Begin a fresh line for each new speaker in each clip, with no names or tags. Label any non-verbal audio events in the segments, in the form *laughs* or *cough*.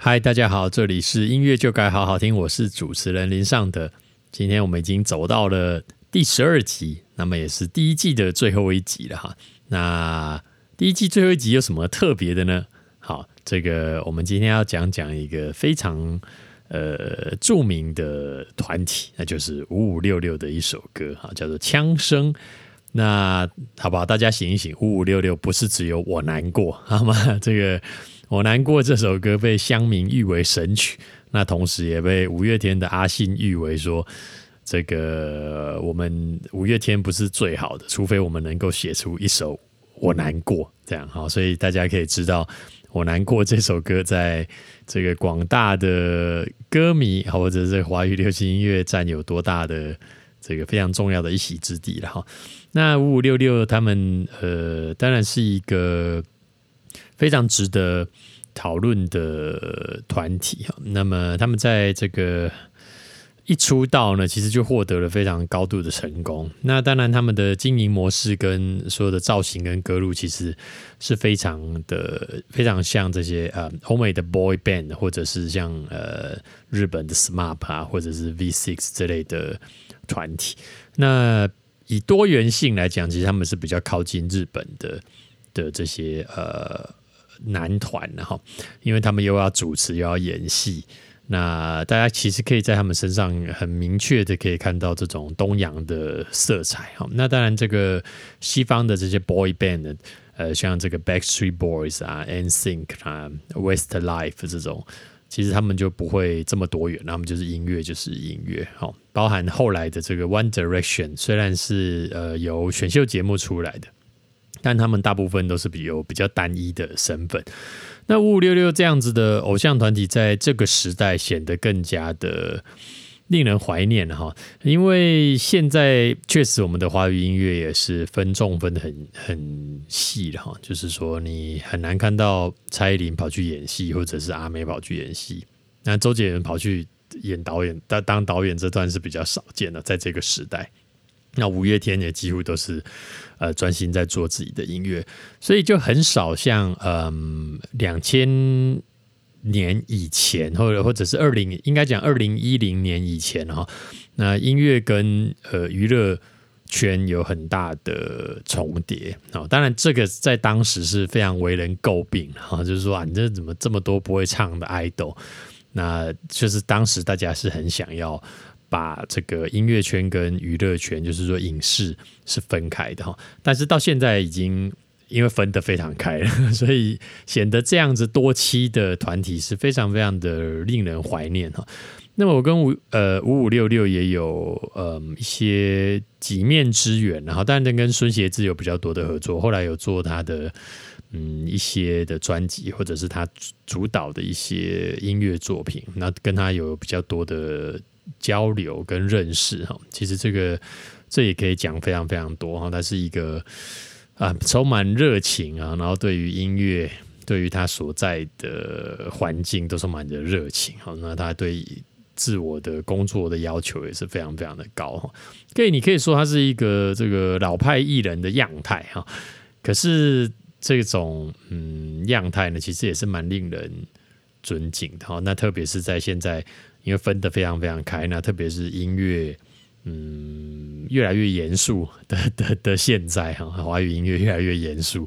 嗨，大家好，这里是音乐就该好好听，我是主持人林尚德。今天我们已经走到了第十二集，那么也是第一季的最后一集了哈。那第一季最后一集有什么特别的呢？好，这个我们今天要讲讲一个非常呃著名的团体，那就是五五六六的一首歌哈，叫做《枪声》。那好不好？大家醒一醒，五五六六不是只有我难过好吗？这个。我难过这首歌被乡民誉为神曲，那同时也被五月天的阿信誉为说，这个我们五月天不是最好的，除非我们能够写出一首我难过这样好，所以大家可以知道我难过这首歌在这个广大的歌迷或者是华语流行音乐占有多大的这个非常重要的一席之地了哈。那五五六六他们呃，当然是一个。非常值得讨论的团体，那么他们在这个一出道呢，其实就获得了非常高度的成功。那当然，他们的经营模式跟所有的造型跟歌路，其实是非常的非常像这些呃欧美的 boy band，或者是像呃日本的 SMAP 啊，或者是 V Six 之类的团体。那以多元性来讲，其实他们是比较靠近日本的的这些呃。男团哈，因为他们又要主持又要演戏，那大家其实可以在他们身上很明确的可以看到这种东洋的色彩哈。那当然，这个西方的这些 boy band，呃，像这个 Backstreet Boys 啊、NSYNC 啊、Westlife 这种，其实他们就不会这么多元，他们就是音乐就是音乐哈。包含后来的这个 One Direction，虽然是呃由选秀节目出来的。但他们大部分都是比有比较单一的身份。那五五六六这样子的偶像团体，在这个时代显得更加的令人怀念哈。因为现在确实我们的华语音乐也是分众分的很很细的哈。就是说，你很难看到蔡依林跑去演戏，或者是阿美跑去演戏。那周杰伦跑去演导演，当当导演这段是比较少见的，在这个时代。那五月天也几乎都是。呃，专心在做自己的音乐，所以就很少像嗯两千年以前，或者或者是二零，应该讲二零一零年以前哈，那音乐跟呃娱乐圈有很大的重叠啊。当然，这个在当时是非常为人诟病哈，就是说啊，你这怎么这么多不会唱的 idol？那就是当时大家是很想要。把这个音乐圈跟娱乐圈，就是说影视是分开的哈，但是到现在已经因为分得非常开了，*laughs* 所以显得这样子多期的团体是非常非常的令人怀念哈。那么我跟五呃五五六六也有呃一些几面之缘，然后当然跟孙协志有比较多的合作，后来有做他的嗯一些的专辑，或者是他主导的一些音乐作品，那跟他有比较多的。交流跟认识哈，其实这个这也可以讲非常非常多哈。他是一个啊充满热情啊，然后对于音乐，对于他所在的环境都充满着热情哈。那他对自我的工作的要求也是非常非常的高哈。可以，你可以说他是一个这个老派艺人的样态哈。可是这种嗯样态呢，其实也是蛮令人尊敬的哈。那特别是在现在。因为分得非常非常开，那特别是音乐，嗯，越来越严肃的的的现在哈，华语音乐越来越严肃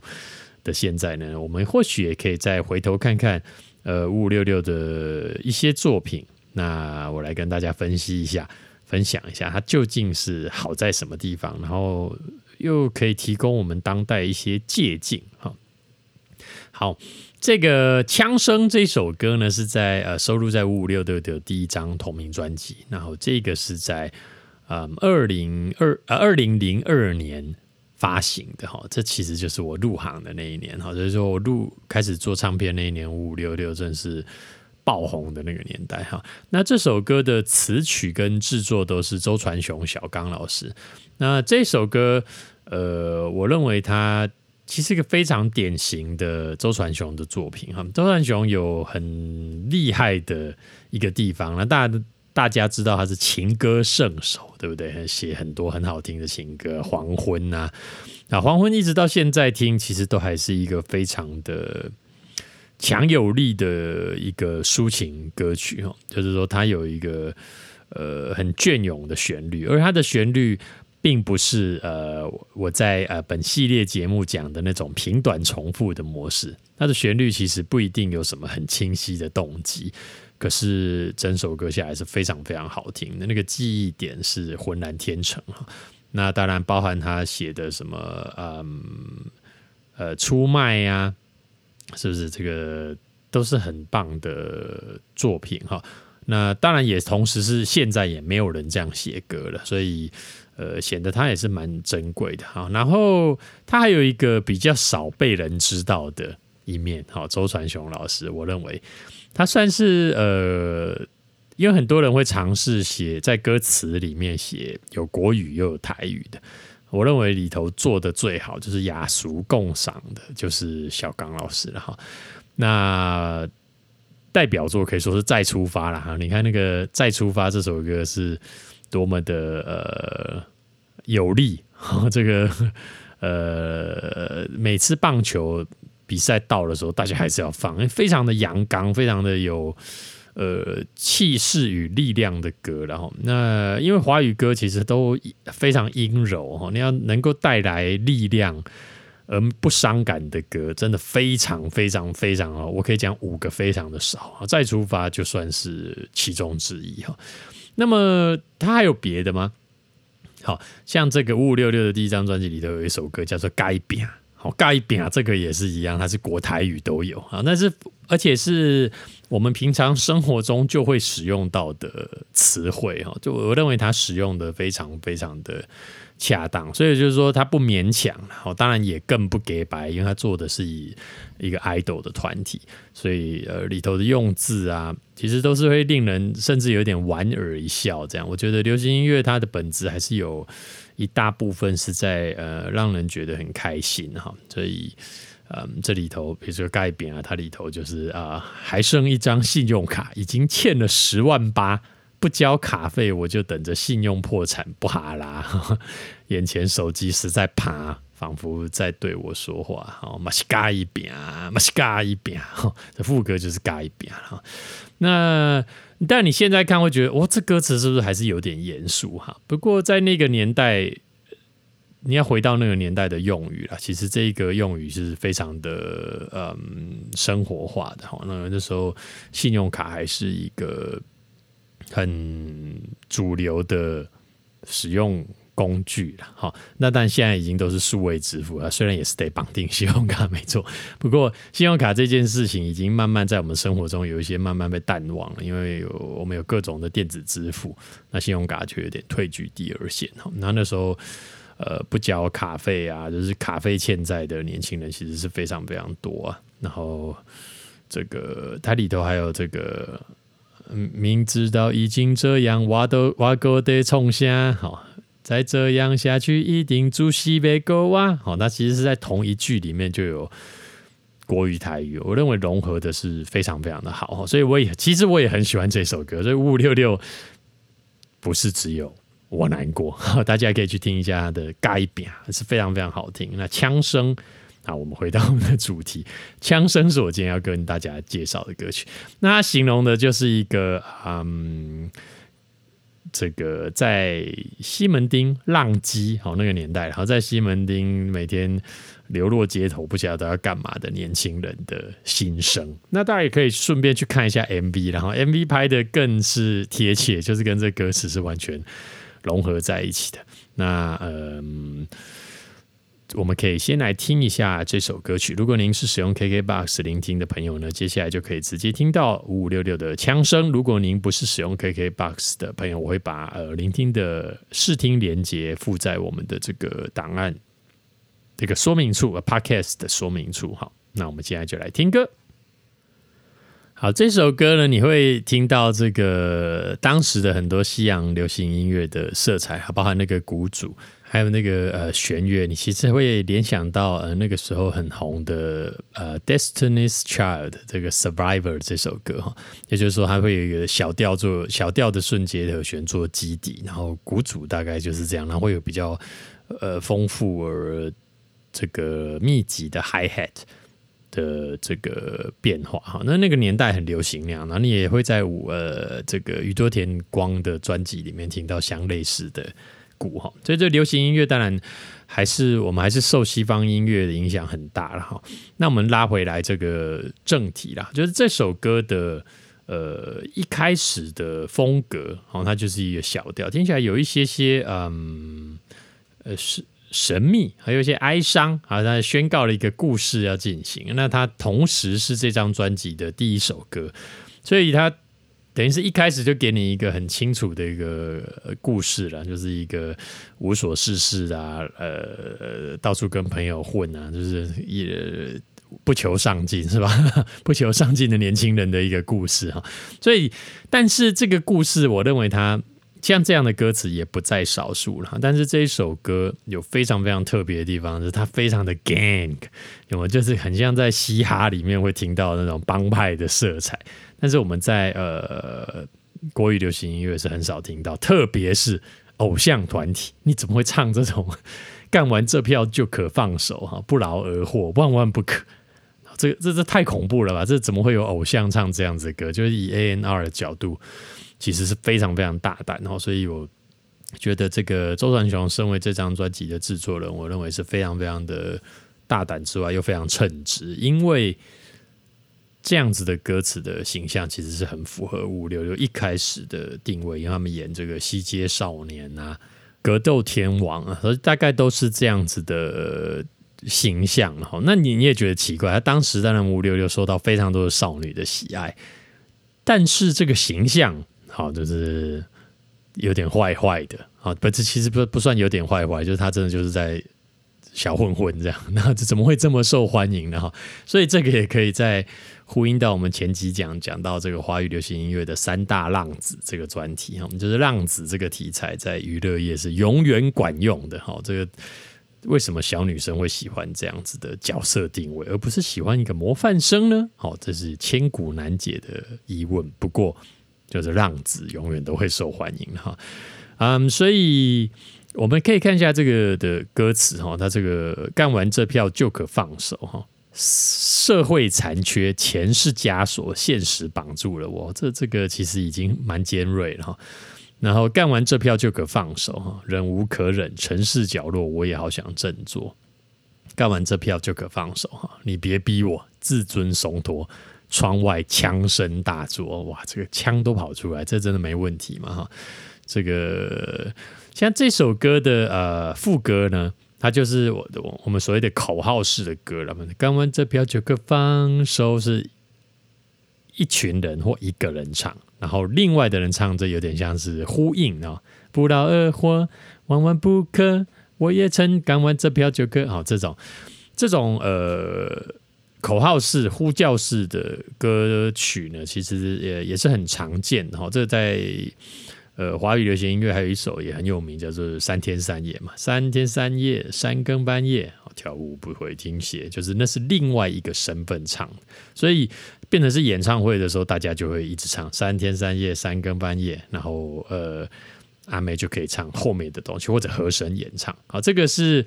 的现在呢，我们或许也可以再回头看看，呃，五五六六的一些作品，那我来跟大家分析一下，分享一下它究竟是好在什么地方，然后又可以提供我们当代一些借鉴哈。好。这个枪声这首歌呢，是在呃收录在五五六六的第一张同名专辑，然后这个是在嗯二零二呃二零零二年发行的哈，这其实就是我入行的那一年哈，就是说我入开始做唱片那一年，五五六六正是爆红的那个年代哈。那这首歌的词曲跟制作都是周传雄、小刚老师。那这首歌，呃，我认为他。其实一个非常典型的周传雄的作品哈，周传雄有很厉害的一个地方，那大大家知道他是情歌圣手，对不对？写很多很好听的情歌，《黄昏》呐，那《黄昏》一直到现在听，其实都还是一个非常的强有力的一个抒情歌曲哈，就是说它有一个呃很隽永的旋律，而它的旋律并不是呃我在呃本系列节目讲的那种平短重复的模式，它的旋律其实不一定有什么很清晰的动机，可是整首歌下来是非常非常好听的，那个记忆点是浑然天成哈。那当然包含他写的什么嗯呃出卖呀。是不是这个都是很棒的作品哈？那当然也同时是现在也没有人这样写歌了，所以呃显得他也是蛮珍贵的哈。然后他还有一个比较少被人知道的一面哈，周传雄老师，我认为他算是呃，因为很多人会尝试写在歌词里面写有国语又有台语的。我认为里头做的最好就是雅俗共赏的，就是小刚老师了哈。那代表作可以说是再出发了哈。你看那个再出发这首歌是多么的呃有力，*laughs* 这个呃每次棒球比赛到的时候，大家还是要放，*laughs* 非常的阳刚，非常的有。呃，气势与力量的歌，然后那因为华语歌其实都非常阴柔哈，你要能够带来力量而不伤感的歌，真的非常非常非常哦，我可以讲五个非常的少啊，再出发就算是其中之一哈。那么他还有别的吗？好像这个五五六六的第一张专辑里头有一首歌叫做《该变》。好，盖饼啊，这个也是一样，它是国台语都有啊，但是而且是我们平常生活中就会使用到的词汇哈，就我认为它使用的非常非常的恰当，所以就是说他不勉强，好，当然也更不给白，因为他做的是以一个 idol 的团体，所以呃里头的用字啊，其实都是会令人甚至有点莞尔一笑这样，我觉得流行音乐它的本质还是有。一大部分是在呃让人觉得很开心哈，所以嗯这里头比如说盖匾啊，它里头就是啊还剩一张信用卡，已经欠了十万八，不交卡费我就等着信用破产不哈啦，*laughs* 眼前手机实在爬，仿佛在对我说话，好马西嘎一饼，马西嘎一饼，*laughs* 这副歌就是嘎一饼哈，那。但你现在看会觉得，哇，这歌词是不是还是有点严肃哈？不过在那个年代，你要回到那个年代的用语了，其实这一个用语是非常的嗯生活化的哈。那那时候信用卡还是一个很主流的使用。工具了，好，那但现在已经都是数位支付了，虽然也是得绑定信用卡，没错。不过信用卡这件事情已经慢慢在我们生活中有一些慢慢被淡忘了，因为有我们有各种的电子支付，那信用卡就有点退居第二线。哈，那那时候呃不交卡费啊，就是卡费欠债的年轻人其实是非常非常多啊。然后这个它里头还有这个，明知道已经这样，我都我哥得冲下好。再这样下去，一定住西北沟啊！好，那其实是在同一句里面就有国语台语，我认为融合的是非常非常的好，所以我也其实我也很喜欢这首歌。所以五五六六不是只有我难过，*laughs* 大家可以去听一下它的改编，是非常非常好听。那枪声好，我们回到我们的主题，枪声是我今天要跟大家介绍的歌曲。那它形容的就是一个嗯。这个在西门町浪迹，好那个年代，然后在西门町每天流落街头，不晓得要干嘛的年轻人的心声。那大家也可以顺便去看一下 MV，然后 MV 拍的更是贴切，就是跟这歌词是完全融合在一起的。那嗯。我们可以先来听一下这首歌曲。如果您是使用 KKBOX 聆听的朋友呢，接下来就可以直接听到五五六六的枪声。如果您不是使用 KKBOX 的朋友，我会把呃聆听的试听连接附在我们的这个档案这个说明处，Podcast 的说明处。好，那我们接下来就来听歌。好，这首歌呢，你会听到这个当时的很多西洋流行音乐的色彩，包含那个鼓组。还有那个呃弦乐，你其实会联想到呃那个时候很红的呃《Destiny's Child》这个《Survivor》这首歌哈，也就是说它会有一个小调做小调的瞬间和弦做基底，然后鼓组大概就是这样，然后会有比较呃丰富而这个密集的 Hi Hat，的这个变化哈。那那个年代很流行那样，然后你也会在呃这个宇多田光的专辑里面听到相类似的鼓哈。所以这流行音乐当然还是我们还是受西方音乐的影响很大了哈。那我们拉回来这个正题啦，就是这首歌的。呃，一开始的风格，哦，它就是一个小调，听起来有一些些，嗯，呃，是神秘，还有一些哀伤，好像宣告了一个故事要进行。那它同时是这张专辑的第一首歌，所以它等于是一开始就给你一个很清楚的一个故事了，就是一个无所事事啊，呃，到处跟朋友混啊，就是也。不求上进是吧？*laughs* 不求上进的年轻人的一个故事哈。所以，但是这个故事，我认为它像这样的歌词也不在少数了。但是这一首歌有非常非常特别的地方，是它非常的 gang，有没有？就是很像在嘻哈里面会听到那种帮派的色彩。但是我们在呃国语流行音乐是很少听到，特别是偶像团体，你怎么会唱这种干完这票就可放手哈，不劳而获，万万不可。这这这太恐怖了吧？这怎么会有偶像唱这样子的歌？就是以 A N R 的角度，其实是非常非常大胆。然后，所以我觉得这个周传雄身为这张专辑的制作人，我认为是非常非常的大胆之外，又非常称职。因为这样子的歌词的形象，其实是很符合五六六一开始的定位，因为他们演这个西街少年啊、格斗天王啊，大概都是这样子的。形象哈，那你你也觉得奇怪？他当时当然五六六受到非常多的少女的喜爱，但是这个形象好就是有点坏坏的啊，不是其实不不算有点坏坏，就是他真的就是在小混混这样，*laughs* 那怎么会这么受欢迎呢？哈，所以这个也可以在呼应到我们前几讲讲到这个华语流行音乐的三大浪子这个专题哈，我们就是浪子这个题材在娱乐业是永远管用的哈，这个。为什么小女生会喜欢这样子的角色定位，而不是喜欢一个模范生呢？好，这是千古难解的疑问。不过，就是浪子永远都会受欢迎哈。嗯，所以我们可以看一下这个的歌词哈，他这个干完这票就可放手哈。社会残缺，钱是枷锁，现实绑住了我。这这个其实已经蛮尖锐了哈。然后干完这票就可放手哈，忍无可忍，城市角落我也好想振作。干完这票就可放手哈，你别逼我，自尊松脱。窗外枪声大作，哇，这个枪都跑出来，这真的没问题嘛哈？这个像这首歌的呃副歌呢，它就是我我们所谓的口号式的歌了嘛。干完这票就可放手，是一群人或一个人唱。然后另外的人唱，这有点像是呼应哦，不劳而获，万万不可。我也曾干完这票就可。好，这种这种呃口号式、呼叫式的歌曲呢，其实也也是很常见的哈。这在呃华语流行音乐还有一首也很有名，叫做《三天三夜》嘛，三天三夜，三更半夜，跳舞不会停歇，就是那是另外一个身份唱，所以。变成是演唱会的时候，大家就会一直唱三天三夜、三更半夜，然后呃，阿妹就可以唱后面的东西，或者和声演唱。好，这个是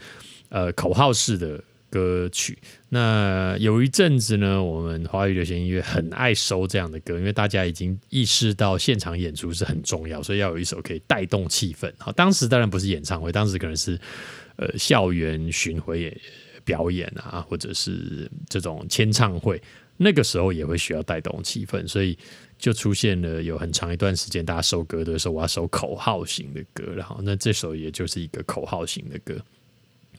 呃口号式的歌曲。那有一阵子呢，我们华语流行音乐很爱收这样的歌，因为大家已经意识到现场演出是很重要，所以要有一首可以带动气氛。好，当时当然不是演唱会，当时可能是呃校园巡回演表演啊，或者是这种签唱会。那个时候也会需要带动气氛，所以就出现了有很长一段时间，大家收歌的时候，我要收口号型的歌，然后那这首也就是一个口号型的歌，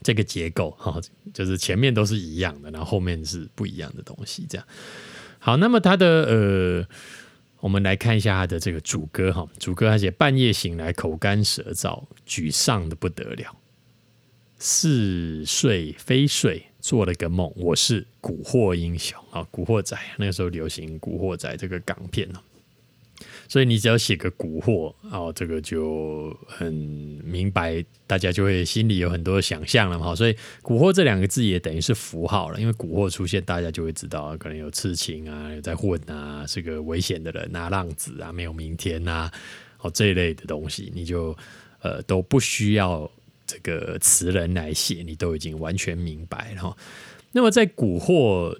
这个结构哈，就是前面都是一样的，然后后面是不一样的东西，这样。好，那么它的呃，我们来看一下它的这个主歌哈，主歌它写半夜醒来口干舌燥，沮丧的不得了，似睡非睡。做了个梦，我是古惑英雄啊，古惑仔那个时候流行古惑仔这个港片哦，所以你只要写个古惑哦，这个就很明白，大家就会心里有很多想象了嘛。所以古惑这两个字也等于是符号了，因为古惑出现，大家就会知道可能有刺青啊，有在混啊，是个危险的人啊，浪子啊，没有明天啊，哦这一类的东西，你就呃都不需要。这个词人来写，你都已经完全明白了。那么在古惑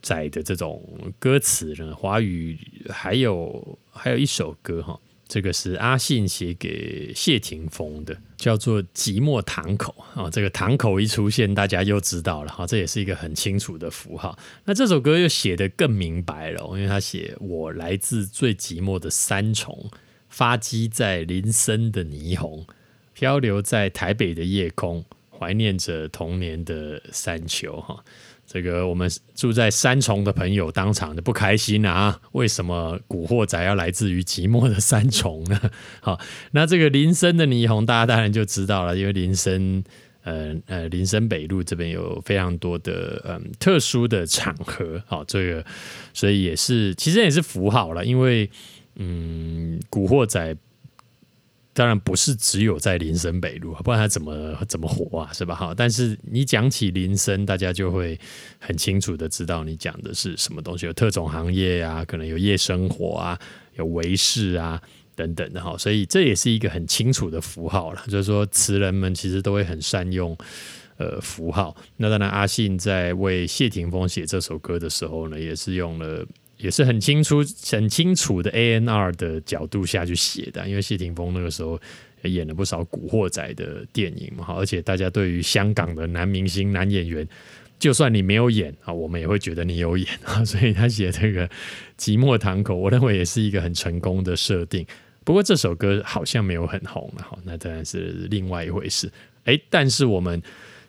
仔的这种歌词呢，华语还有还有一首歌哈，这个是阿信写给谢霆锋的，叫做《寂寞堂口》啊。这个堂口一出现，大家又知道了哈，这也是一个很清楚的符号。那这首歌又写得更明白了，因为他写我来自最寂寞的三重，发迹在林森的霓虹，漂流在台北的夜空，怀念着童年的山丘哈。这个我们住在三重的朋友当场就不开心啊！为什么古惑仔要来自于寂寞的三重呢？*laughs* 好，那这个林森的霓虹，大家当然就知道了，因为林森，呃呃，林森北路这边有非常多的嗯特殊的场合，好，这个所以也是其实也是符号了，因为嗯，古惑仔。当然不是只有在林森北路，不然他怎么怎么火啊？是吧？哈，但是你讲起林森，大家就会很清楚的知道你讲的是什么东西。有特种行业啊，可能有夜生活啊，有维士啊等等的哈。所以这也是一个很清楚的符号了。就是说，词人们其实都会很善用呃符号。那当然，阿信在为谢霆锋写这首歌的时候呢，也是用了。也是很清楚、很清楚的 A N R 的角度下去写的，因为谢霆锋那个时候演了不少古惑仔的电影嘛，而且大家对于香港的男明星、男演员，就算你没有演啊，我们也会觉得你有演啊，*laughs* 所以他写这个《寂寞堂口》，我认为也是一个很成功的设定。不过这首歌好像没有很红了，哈，那当然是另外一回事。哎，但是我们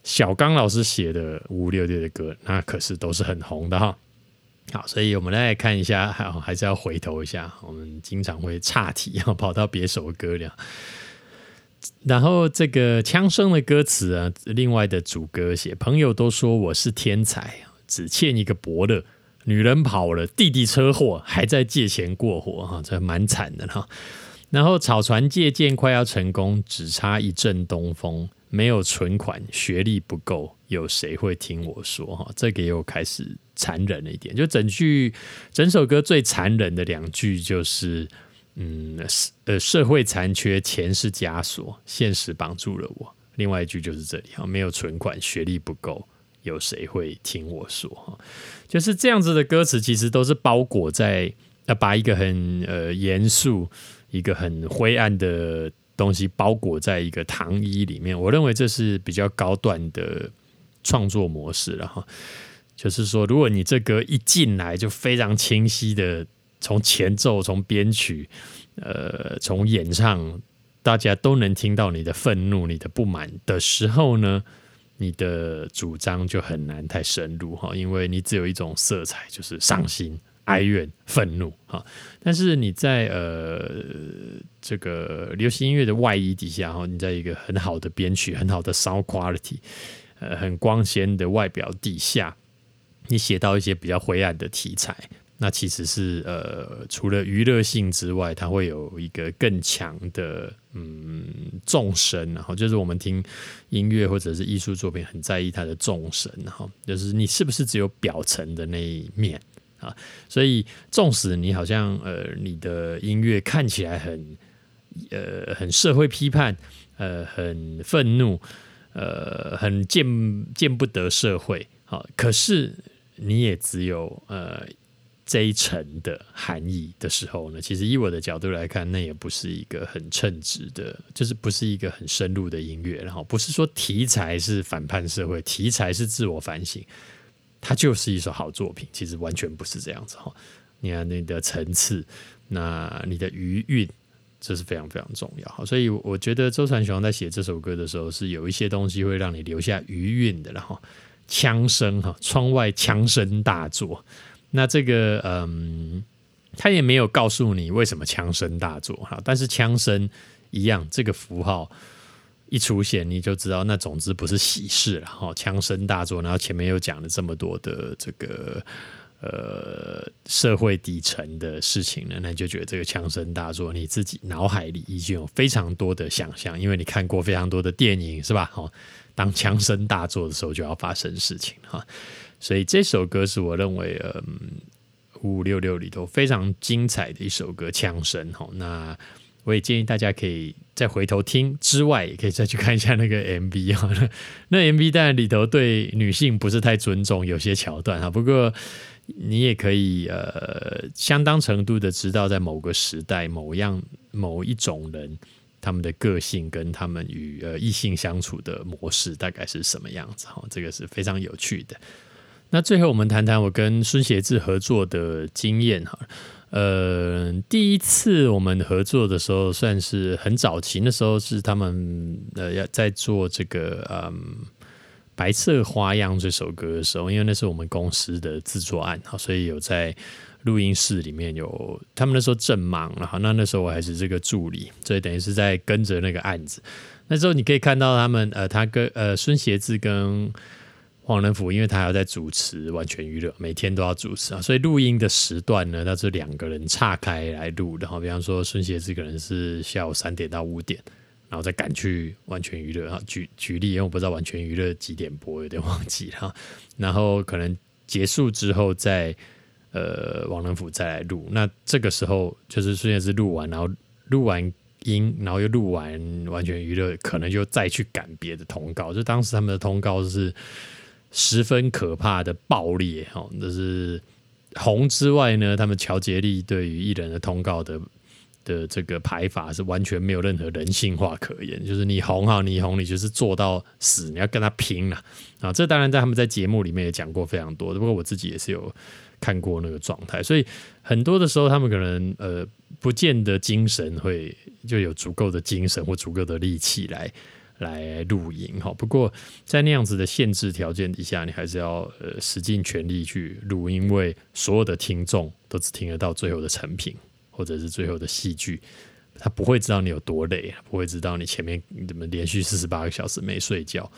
小刚老师写的五六六的歌，那可是都是很红的哈。好，所以我们来看一下，还还是要回头一下。我们经常会岔题，要跑到别首歌了。然后这个枪声的歌词啊，另外的主歌写：朋友都说我是天才，只欠一个伯乐。女人跑了，弟弟车祸，还在借钱过活，哈，这蛮惨的哈。然后草船借箭快要成功，只差一阵东风。没有存款，学历不够，有谁会听我说？哈，这个又开始残忍了一点。就整句整首歌最残忍的两句就是，嗯，呃，社会残缺，钱是枷锁，现实绑住了我。另外一句就是这里哈，没有存款，学历不够，有谁会听我说？哈，就是这样子的歌词，其实都是包裹在呃把一个很呃严肃、一个很灰暗的。东西包裹在一个糖衣里面，我认为这是比较高段的创作模式了哈。就是说，如果你这歌一进来就非常清晰的从前奏、从编曲、呃，从演唱，大家都能听到你的愤怒、你的不满的时候呢，你的主张就很难太深入哈，因为你只有一种色彩，就是伤心。哀怨、愤怒，哈！但是你在呃这个流行音乐的外衣底下，哈，你在一个很好的编曲、很好的 sound quality，呃，很光鲜的外表底下，你写到一些比较灰暗的题材，那其实是呃，除了娱乐性之外，它会有一个更强的嗯众声，然后就是我们听音乐或者是艺术作品，很在意它的众声，哈，就是你是不是只有表层的那一面。啊，所以纵使你好像呃，你的音乐看起来很呃很社会批判，呃很愤怒，呃很见见不得社会，好，可是你也只有呃这一层的含义的时候呢，其实以我的角度来看，那也不是一个很称职的，就是不是一个很深入的音乐，然后不是说题材是反叛社会，题材是自我反省。它就是一首好作品，其实完全不是这样子哈。你看你的层次，那你的余韵，这是非常非常重要哈。所以我觉得周传雄在写这首歌的时候，是有一些东西会让你留下余韵的。然后枪声哈，窗外枪声大作。那这个嗯，他也没有告诉你为什么枪声大作哈，但是枪声一样，这个符号。一出现你就知道，那总之不是喜事了哈，枪声大作，然后前面又讲了这么多的这个呃社会底层的事情呢，那你就觉得这个枪声大作，你自己脑海里已经有非常多的想象，因为你看过非常多的电影是吧？哈，当枪声大作的时候就要发生事情哈，所以这首歌是我认为嗯五五六六里头非常精彩的一首歌，枪声哈，那。我也建议大家可以再回头听之外，也可以再去看一下那个 *laughs* MV 啊。那 MV 当然里头对女性不是太尊重，有些桥段啊。不过你也可以呃，相当程度的知道，在某个时代，某样某一种人，他们的个性跟他们与呃异性相处的模式大概是什么样子哈。这个是非常有趣的。那最后我们谈谈我跟孙协志合作的经验哈。呃，第一次我们合作的时候算是很早期，那时候是他们呃要在做这个嗯白色花样这首歌的时候，因为那是我们公司的制作案哈，所以有在录音室里面有他们那时候正忙了哈，那那时候我还是这个助理，所以等于是在跟着那个案子。那时候你可以看到他们呃，他跟呃孙协志跟。黄仁甫，因为他还要在主持完全娱乐，每天都要主持啊，所以录音的时段呢，那是两个人岔开来录然后。比方说，孙协志可能是下午三点到五点，然后再赶去完全娱乐啊。举举例，因为我不知道完全娱乐几点播，有点忘记了。然后可能结束之后，再呃，王仁甫再来录。那这个时候就是孙协志录完，然后录完音，然后又录完完全娱乐，可能就再去赶别的通告。就当时他们的通告是。十分可怕的暴烈哈，这是红之外呢，他们乔杰利对于艺人的通告的的这个排法是完全没有任何人性化可言，就是你红哈，你红，你就是做到死，你要跟他拼了啊！这当然在他们在节目里面也讲过非常多，不过我自己也是有看过那个状态，所以很多的时候他们可能呃不见得精神会就有足够的精神或足够的力气来。来录音哈，不过在那样子的限制条件底下，你还是要呃使尽全力去录，因为所有的听众都只听得到最后的成品或者是最后的戏剧，他不会知道你有多累，不会知道你前面怎么连续四十八个小时没睡觉，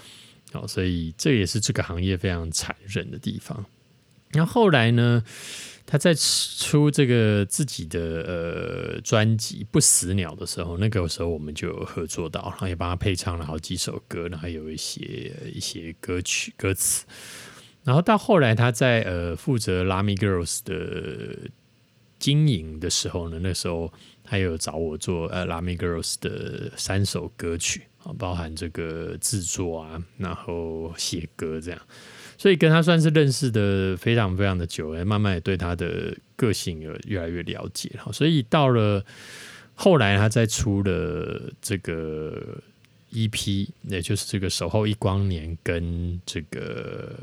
好，所以这也是这个行业非常残忍的地方。那后来呢？他在出这个自己的呃专辑《不死鸟》的时候，那个时候我们就有合作到，然后也帮他配唱了好几首歌，然后有一些一些歌曲歌词。然后到后来他在呃负责拉米 Girls 的经营的时候呢，那时候他有找我做呃拉米 Girls 的三首歌曲啊，包含这个制作啊，然后写歌这样。所以跟他算是认识的非常非常的久，慢慢也对他的个性有越来越了解了。所以到了后来，他再出了这个 EP，也就是这个《守候一光年》跟这个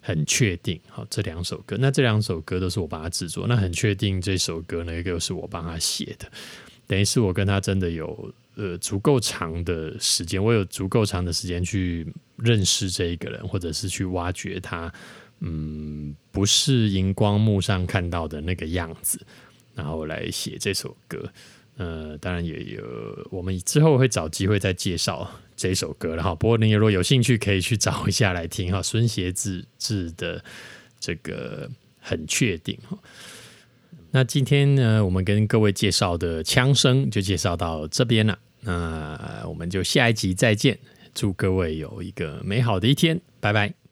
很确定，好这两首歌。那这两首歌都是我帮他制作。那很确定这首歌呢，一个是我帮他写的，等于是我跟他真的有。呃，足够长的时间，我有足够长的时间去认识这一个人，或者是去挖掘他，嗯，不是荧光幕上看到的那个样子，然后来写这首歌。呃，当然也有，我们之后会找机会再介绍这首歌了哈。不过你如果有兴趣，可以去找一下来听哈。孙协志志的这个很确定哈。那今天呢，我们跟各位介绍的枪声就介绍到这边了。那我们就下一集再见，祝各位有一个美好的一天，拜拜。